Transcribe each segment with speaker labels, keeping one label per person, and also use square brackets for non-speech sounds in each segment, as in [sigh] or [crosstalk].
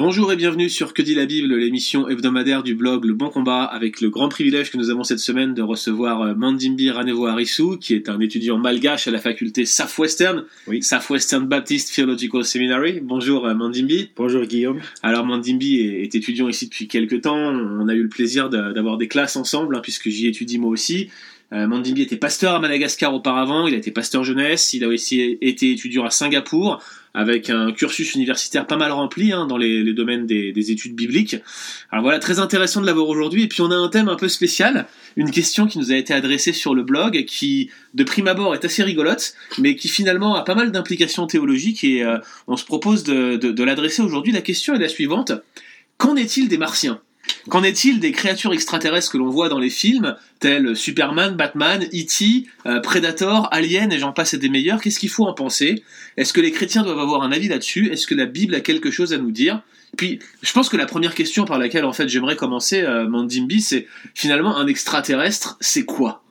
Speaker 1: Bonjour et bienvenue sur Que dit la Bible, l'émission hebdomadaire du blog Le Bon Combat, avec le grand privilège que nous avons cette semaine de recevoir euh, Mandimbi Ranevo Arisu, qui est un étudiant malgache à la faculté Southwestern,
Speaker 2: Oui.
Speaker 1: Southwestern Baptist Theological Seminary. Bonjour euh, Mandimbi.
Speaker 2: Bonjour Guillaume.
Speaker 1: Alors Mandimbi est, étudiant ici depuis quelques temps, on a eu le plaisir d'avoir des classes ensemble, hein, puisque j'y étudie moi aussi. Euh, Mandimbi était pasteur à Madagascar auparavant, il a été pasteur jeunesse, il a aussi été étudiant à Singapour, avec un cursus universitaire pas mal rempli hein, dans les, domaines des, des études bibliques. Alors voilà, très intéressant de l'avoir aujourd'hui. Et puis on a un thème un peu spécial, une question qui nous a été adressée sur le blog, qui de prime abord est assez rigolote, mais qui finalement a pas mal d'implications théologiques. Et euh, on se propose de l'adresser aujourd'hui. La question est la suivante qu'en est-il des martiens? Qu'en est-il des créatures extraterrestres que l'on voit dans les films, tels Superman, Batman, E.T., euh, Predator, Alien et j'en passe et des meilleurs? Qu'est-ce qu'il faut en penser? Est-ce que les chrétiens doivent avoir un avis là-dessus? Est-ce que la Bible a quelque chose à nous dire? Puis, je pense que la première question par laquelle en fait j'aimerais commencer, euh, Mandimbi, c'est finalement un extraterrestre, c'est quoi?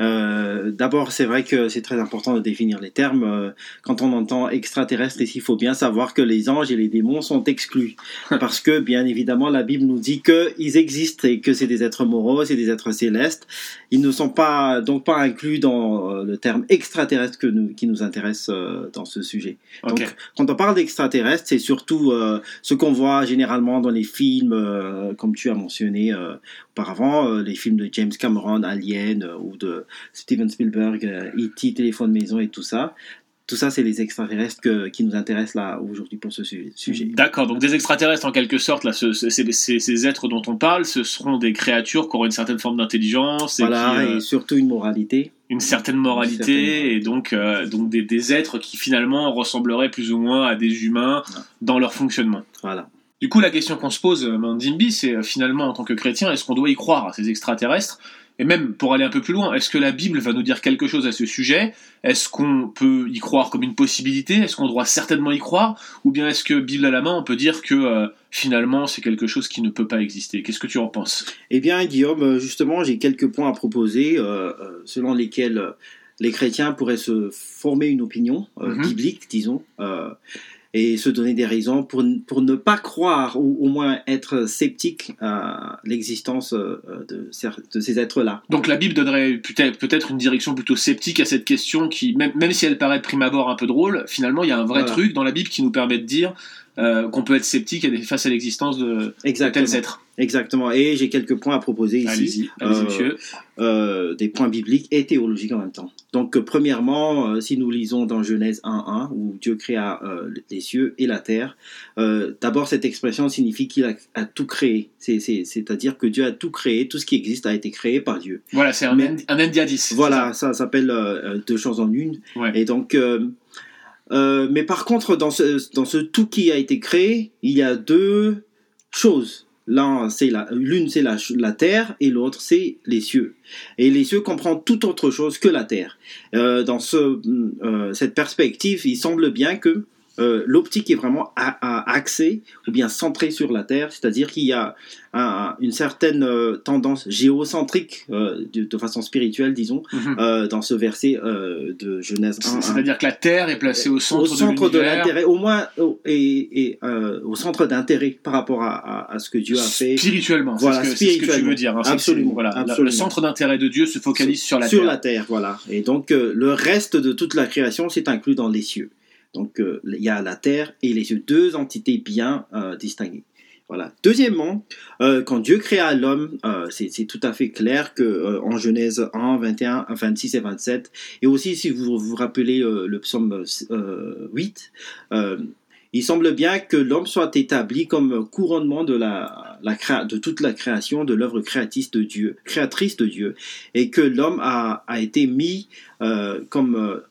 Speaker 2: Euh, D'abord, c'est vrai que c'est très important de définir les termes. Euh, Quand on entend extraterrestre, ici, il faut bien savoir que les anges et les démons sont exclus. [laughs] Parce que, bien évidemment, la Bible nous dit qu'ils existent et que c'est des êtres moraux, c'est des êtres célestes. Ils ne sont pas, donc pas inclus dans euh, le terme extraterrestre que nous, qui nous intéresse dans ce sujet.
Speaker 1: Ok.
Speaker 2: Donc, quand on parle d'extraterrestres, c'est surtout euh, ce qu'on voit généralement dans les films, euh, comme tu as mentionné auparavant, les films de James Cameron, Alien, ou de Steven Spielberg, euh, E.T., Téléphone Maison et tout ça. Tout ça, c'est les extraterrestres que- qui nous intéressent là aujourd'hui pour ce su- sujet.
Speaker 1: D'accord, donc des extraterrestres en quelque sorte, là, ce- ce- ces, ces- ces êtres dont on parle, ce seront des créatures qui auront une certaine forme d'intelligence et
Speaker 2: Voilà,
Speaker 1: qui, euh,
Speaker 2: et surtout une moralité.
Speaker 1: une certaine moralité
Speaker 2: Une certaine moralité.
Speaker 1: et donc, euh, donc des, des êtres qui finalement ressembleraient plus ou moins à des humains
Speaker 2: Ouais.
Speaker 1: dans leur fonctionnement.
Speaker 2: Voilà.
Speaker 1: Du coup, la question qu'on se pose, Mandimbi, c'est finalement en tant que chrétien, est-ce qu'on doit y croire à ces extraterrestres? Et même pour aller un peu plus loin, est-ce que la Bible va nous dire quelque chose à ce sujet? Est-ce qu'on peut y croire comme une possibilité? Est-ce qu'on doit certainement y croire? Ou bien est-ce que Bible à la main, on peut dire que euh, finalement c'est quelque chose qui ne peut pas exister? Qu'est-ce que tu en penses?
Speaker 2: Eh bien, Guillaume, euh, justement, j'ai quelques points à proposer euh, selon lesquels les chrétiens pourraient se former une opinion euh,
Speaker 1: Mhm.
Speaker 2: biblique, disons, et se donner des raisons pour, ne pas croire ou au moins être sceptique à l'existence euh, de, ces êtres-là.
Speaker 1: Donc la Bible donnerait peut-être une direction plutôt sceptique à cette question qui, même, même si elle paraît de prime abord un peu drôle, finalement il y a un vrai
Speaker 2: Voilà.
Speaker 1: truc dans la Bible qui nous permet de dire euh, qu'on peut être sceptique face à l'existence de, de tels êtres.
Speaker 2: Exactement. Et j'ai quelques points à proposer ici.
Speaker 1: Allez-y, allez-y
Speaker 2: Euh,
Speaker 1: monsieur.
Speaker 2: euh, des points bibliques et théologiques en même temps. Donc, premièrement, si nous lisons dans Genèse 1.1, où Dieu créa les cieux et la terre, d'abord, cette expression signifie qu'il a, a tout créé. C'est- c'est- C'est-à-dire que Dieu a tout créé, tout ce qui existe a été créé par Dieu.
Speaker 1: Voilà, c'est un,
Speaker 2: mais-
Speaker 1: un c'est
Speaker 2: Voilà, ça s'appelle deux choses en une.
Speaker 1: Ouais.
Speaker 2: Et donc, euh, mais par contre, dans ce, tout qui a été créé, il y a deux choses. L'une, c'est la, la terre, et l'autre, c'est les cieux. Et les cieux comprennent tout autre chose que la terre. Euh, dans euh, cette perspective, il semble bien que euh, l'optique est vraiment a- a- axée ou bien centrée sur la terre, c'est-à-dire qu'il y a un- une certaine euh, tendance géocentrique euh, de, de façon spirituelle, disons,
Speaker 1: Mhm.
Speaker 2: dans ce verset de Genèse 1.
Speaker 1: C'est-à-dire que la Terre est placée au centre,
Speaker 2: au centre
Speaker 1: de
Speaker 2: l'intérêt, au moins au- et, et, au centre d'intérêt par rapport à, à- à ce que Dieu a fait
Speaker 1: Spirituellement,
Speaker 2: Voilà,
Speaker 1: c'est ce, que- c'est ce que tu veux dire. hein.
Speaker 2: Absolument,
Speaker 1: c'est- Voilà, la-
Speaker 2: absolument.
Speaker 1: Le centre d'intérêt de Dieu se focalise sur la
Speaker 2: sur
Speaker 1: Terre.
Speaker 2: la terre, voilà. Et donc le reste de toute la création c'est inclus dans les cieux. Donc euh, il y a la terre et les deux entités bien euh, distinguées. Voilà. Deuxièmement, euh, quand Dieu créa l'homme, c'est tout à fait clair que en Genèse 1, 21, 26 et 27, et aussi si vous vous rappelez le psaume euh, 8, euh, il semble bien que l'homme soit établi comme couronnement de, toute la création, de l'œuvre créatrice de Dieu, créatrice et que l'homme a, été mis comme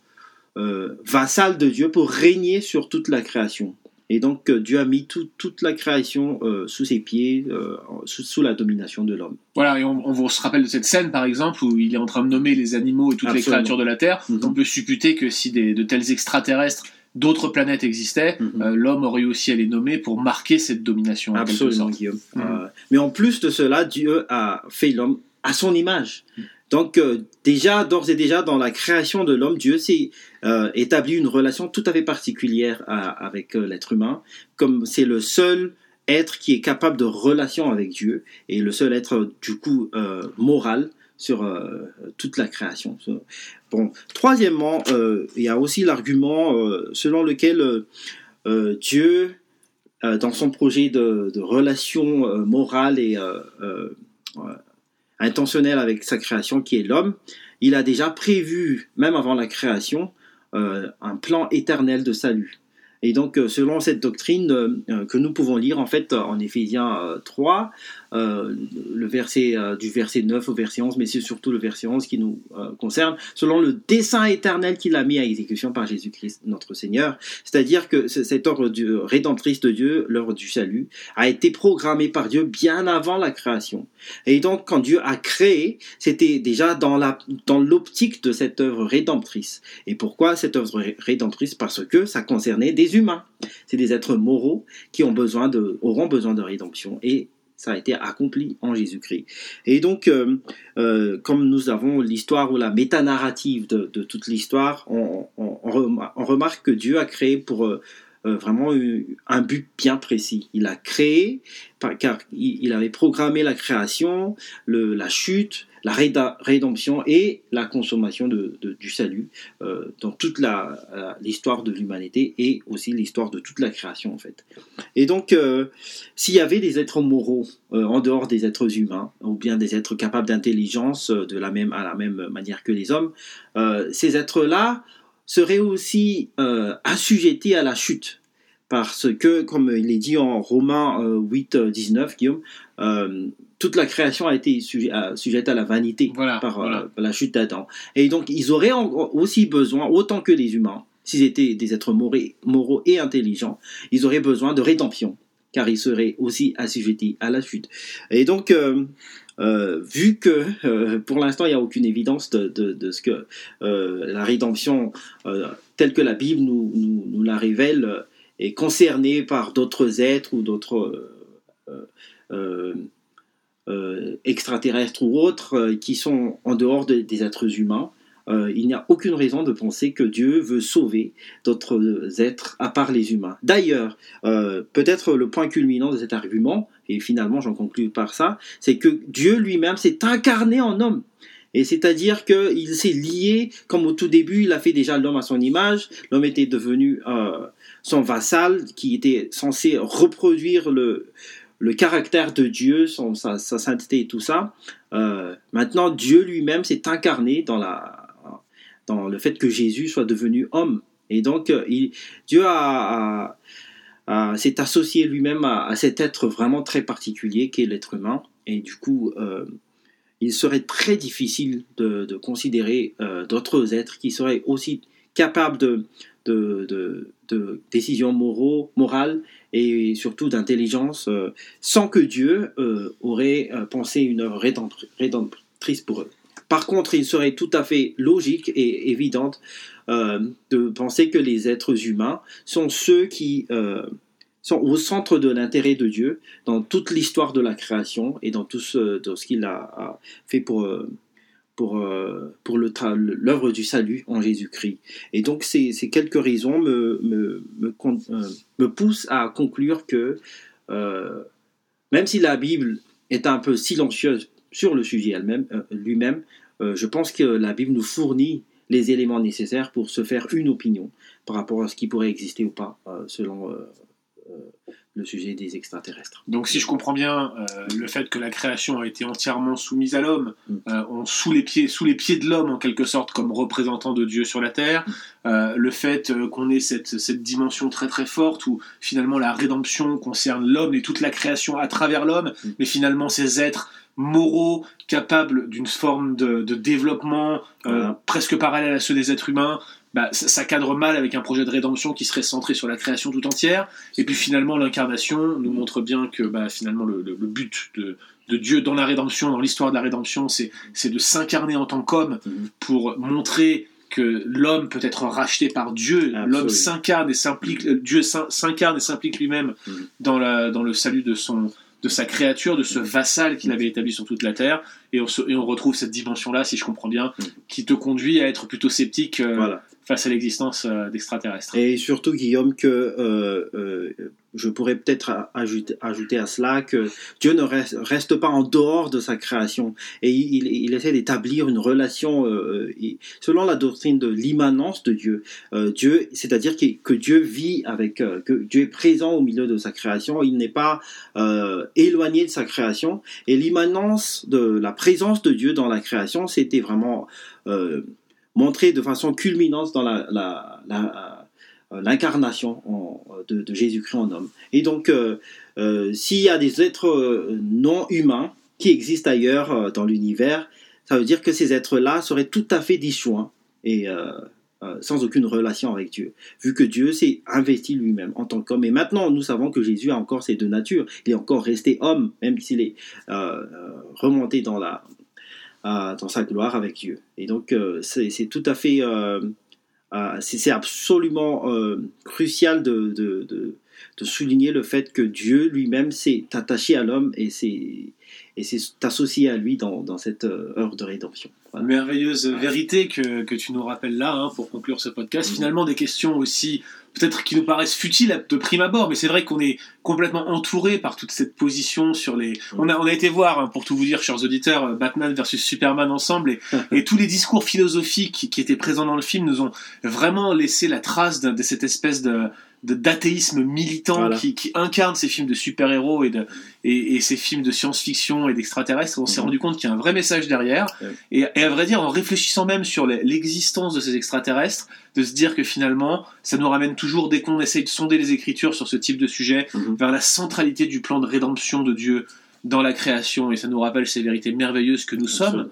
Speaker 2: euh, vassal de Dieu pour régner sur toute la création. Et donc euh, Dieu a mis tout- toute la création euh, sous ses pieds, euh, sous, sous la domination de l'homme.
Speaker 1: Voilà, et on, on vous se rappelle de cette scène, par exemple, où il est en train de nommer les animaux et toutes les créatures de la Terre.
Speaker 2: Mhm.
Speaker 1: On peut supputer que si des, de tels extraterrestres d'autres planètes existaient,
Speaker 2: Mhm.
Speaker 1: l'homme aurait aussi à les nommer pour marquer cette domination.
Speaker 2: Absolument. Guillaume.
Speaker 1: Mhm.
Speaker 2: Mais en plus de cela, Dieu a fait l'homme à son image. Donc euh, déjà, d'ores et déjà, dans la création de l'homme, Dieu s'est euh, établi une relation tout à fait particulière avec euh, l'être humain, comme c'est le seul être qui est capable de relation avec Dieu et le seul être du coup moral sur toute la création. Bon, troisièmement, il y a aussi l'argument selon lequel Dieu, dans son projet de, de relation morale et intentionnelle avec sa création, qui est l'homme, il a déjà prévu, même avant la création, euh, un plan éternel de salut. Et donc, euh, selon cette doctrine euh, que nous pouvons lire en fait en Éphésiens euh, 3, euh, le verset euh, du verset 9 au verset 11, mais c'est surtout le verset 11 qui nous euh, concerne, selon le dessein éternel qu'il a mis à exécution par Jésus-Christ notre Seigneur. C'est-à-dire que ce- cette œuvre du, rédemptrice de Dieu, l'œuvre du salut, a été programmée par Dieu bien avant la création. Et donc, quand Dieu a créé, c'était déjà dans dans l'optique de cette œuvre rédemptrice. Et pourquoi cette œuvre ré- rédemptrice? Parce que ça concernait des humains. C'est des êtres moraux qui ont besoin de, auront besoin de rédemption. Et ça a été accompli en Jésus-Christ. Et donc, euh, euh, comme nous avons l'histoire ou la métanarrative de, de toute l'histoire, on, on- on remar- on remarque que Dieu a créé pour euh, vraiment un but bien précis. Il a créé, car il, avait programmé la création, la chute, la rédemption et la consommation de, du salut euh, dans toute la- l'histoire de l'humanité et aussi l'histoire de toute la création en fait. Et donc, euh, s'il y avait des êtres moraux euh, en dehors des êtres humains, ou bien des êtres capables d'intelligence euh, de la même, à la même manière que les hommes, euh, ces êtres-là seraient aussi euh, assujettis à la chute. Parce que, comme il est dit en Romains euh, 8, euh, 19, Guillaume, euh, toute la création a été sujet- sujette à la vanité
Speaker 1: Voilà,
Speaker 2: par euh,
Speaker 1: voilà.
Speaker 2: la chute d'Adam. Et donc, ils auraient en- aussi besoin, autant que les humains, s'ils étaient des êtres moraux, moraux et intelligents, ils auraient besoin de rédemption, car ils seraient aussi assujettis à la chute. Et donc, euh, euh, vu que pour l'instant, il n'y a aucune évidence de, de- de ce que la rédemption, telle que la Bible nous, nous- nous la révèle, est concernée par d'autres êtres ou d'autres euh, euh, euh, extraterrestres ou autres qui sont en dehors de- des êtres humains, il n'y a aucune raison de penser que Dieu veut sauver d'autres êtres à part les humains. D'ailleurs, peut-être le point culminant de cet argument, et finalement j'en conclus par ça, c'est que Dieu lui-même s'est incarné en homme. Et c'est-à-dire qu'il s'est lié, comme au tout début, il a fait déjà l'homme à son image, l'homme était devenu euh, son vassal, qui était censé reproduire le, caractère de Dieu, son, sa, sa sainteté et tout ça. Euh, maintenant, Dieu lui-même s'est incarné dans, le fait que Jésus soit devenu homme. Et donc, euh, Dieu s'est associé lui-même à, cet être vraiment très particulier qu'est l'être humain. Et du coup, il serait très difficile de, considérer euh, d'autres êtres qui seraient aussi capables de, décisions moraux, morales et surtout d'intelligence euh, sans que Dieu euh, aurait pensé une œuvre rédemptri- rédemptrice pour eux. Par contre, il serait tout à fait logique et évidente de penser que les êtres humains sont ceux qui sont au centre de l'intérêt de Dieu dans toute l'histoire de la création et dans tout ce, qu'il a, fait pour, euh, pour, euh, pour l'œuvre du salut en Jésus-Christ. Et donc ces, ces quelques raisons me, me, me, euh, me poussent à conclure que même si la Bible est un peu silencieuse sur le sujet elle-même, lui-même, je pense que la Bible nous fournit les éléments nécessaires pour se faire une opinion par rapport à ce qui pourrait exister ou pas selon le sujet des extraterrestres.
Speaker 1: Donc si je comprends bien, euh, le fait que la création a été entièrement soumise à l'homme,
Speaker 2: Mm.
Speaker 1: euh, on- sous, les pieds, sous les pieds de l'homme en quelque sorte comme représentant de Dieu sur la terre, euh, le fait qu'on ait cette, cette dimension très très forte où finalement la rédemption concerne l'homme et toute la création à travers l'homme,
Speaker 2: Mm.
Speaker 1: mais finalement ces êtres moraux capables d'une forme de, de développement euh,
Speaker 2: Voilà.
Speaker 1: presque parallèle à ceux des êtres humains, bah, ça, cadre mal avec un projet de rédemption qui serait centré sur la création tout entière. Et puis finalement, l'incarnation nous montre bien que bah, finalement le, le- le but de, de Dieu dans la rédemption, dans l'histoire de la rédemption, c'est de s'incarner en tant qu'homme
Speaker 2: Mhm.
Speaker 1: pour montrer que l'homme peut être racheté par Dieu. L'homme s'incarne et s'implique, euh, Dieu s'in- s'incarne et s'implique lui-même
Speaker 2: Mhm.
Speaker 1: dans, la, dans le salut de son, de sa créature, de ce vassal qu'il avait établi sur toute la terre, et on, se- et on retrouve cette dimension-là, si je comprends bien, qui te conduit à être plutôt sceptique euh,
Speaker 2: Voilà.
Speaker 1: Face à l'existence euh, d'extraterrestres.
Speaker 2: Et surtout, Guillaume, que euh, euh, je pourrais peut-être ajouter, à cela que Dieu ne reste, pas en dehors de sa création et il, essaie d'établir une relation euh, et- selon la doctrine de l'immanence de Dieu. Euh, Dieu, c'est-à-dire que, Dieu vit avec, euh, que Dieu est présent au milieu de sa création. Il n'est pas euh, éloigné de sa création et l'immanence de la présence de Dieu dans la création, c'était vraiment euh, montré de façon culminante dans la, euh, l'incarnation de, Jésus-Christ en homme. Et donc, euh, euh, s'il y a des êtres non humains qui existent ailleurs dans l'univers, ça veut dire que ces êtres-là seraient tout à fait disjoints et sans aucune relation avec Dieu, vu que Dieu s'est investi lui-même en tant qu'homme. Et maintenant, nous savons que Jésus a encore ces deux natures. Il est encore resté homme, même s'il est remonté dans la dans sa gloire avec Dieu. Et donc, euh, c'est c'est tout à fait, euh, euh, c'est c'est absolument crucial de, de, de, de souligner le fait que Dieu lui-même s'est attaché à l'homme et s'est et s'est associé à lui dans, dans cette heure de rédemption. Voilà.
Speaker 1: merveilleuse vérité que, que tu nous rappelles là hein, pour conclure ce podcast.
Speaker 2: Mhm.
Speaker 1: Finalement, des questions aussi peut-être qui nous paraissent futiles de prime abord, mais c'est vrai qu'on est complètement entouré par toute cette position sur les. On a, on a été voir, hein, pour tout vous dire, chers auditeurs, euh, Batman versus Superman ensemble, et, [laughs] et tous les discours philosophiques qui, qui étaient présents dans le film nous ont vraiment laissé la trace de, de cette espèce de de- d'athéisme militant
Speaker 2: Voilà.
Speaker 1: qui, qui incarne ces films de super-héros et, de, et, et ces films de science-fiction et d'extraterrestres. On s'est
Speaker 2: Mhm.
Speaker 1: rendu compte qu'il y a un vrai message derrière. Et, et à vrai dire, en réfléchissant même sur l'existence de ces extraterrestres, de se dire que finalement, ça nous ramène toujours, dès qu'on essaye de sonder les Écritures sur ce type de sujet,
Speaker 2: Mhm.
Speaker 1: vers la centralité du plan de rédemption de Dieu dans la création. Et ça nous rappelle ces vérités merveilleuses que nous sommes,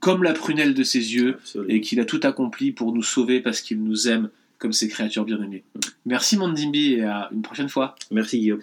Speaker 1: comme la prunelle de ses yeux,
Speaker 2: Absolument.
Speaker 1: et qu'il a tout accompli pour nous sauver parce qu'il nous aime comme ses créatures bien-aimées. Merci Mandimbi et à une prochaine fois.
Speaker 2: Merci Guillaume.